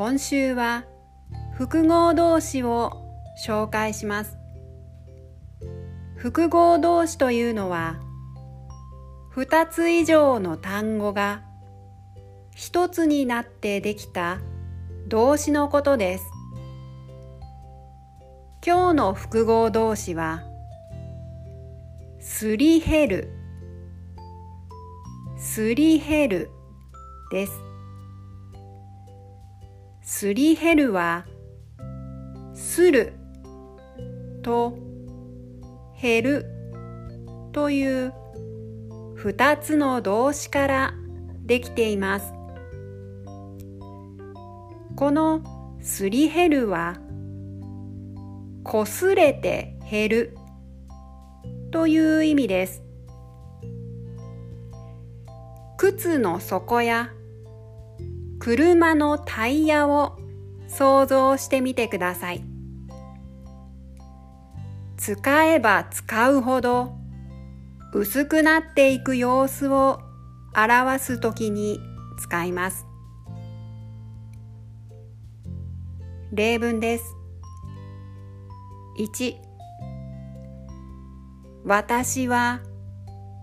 今週は複合動詞を紹介します。複合動詞というのは二つ以上の単語が一つになってできた動詞のことです。今日の複合動詞はすり減る。すり減るです。すり減るは、すると減るという二つの動詞からできています。このすり減るは、こすれて減るという意味です。靴の底や車のタイヤを想像してみてください。使えば使うほど薄くなっていく様子を表すときに使います。例文です。1私は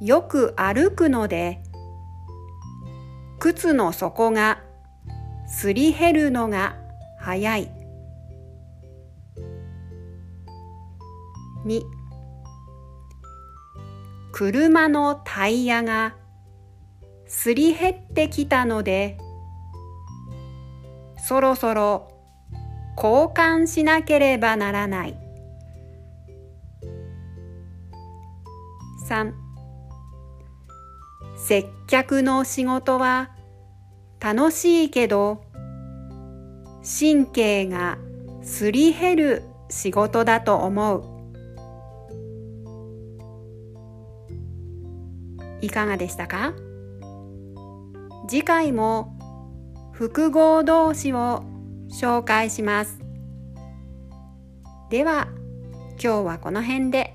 よく歩くので靴の底がすり減るのが早い。2車のタイヤがすり減ってきたのでそろそろ交換しなければならない。3接客の仕事は楽しいけど神経がすり減る仕事だと思う。いかがでしたか？次回も複合動詞を紹介します。では今日はこの辺で。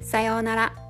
さようなら。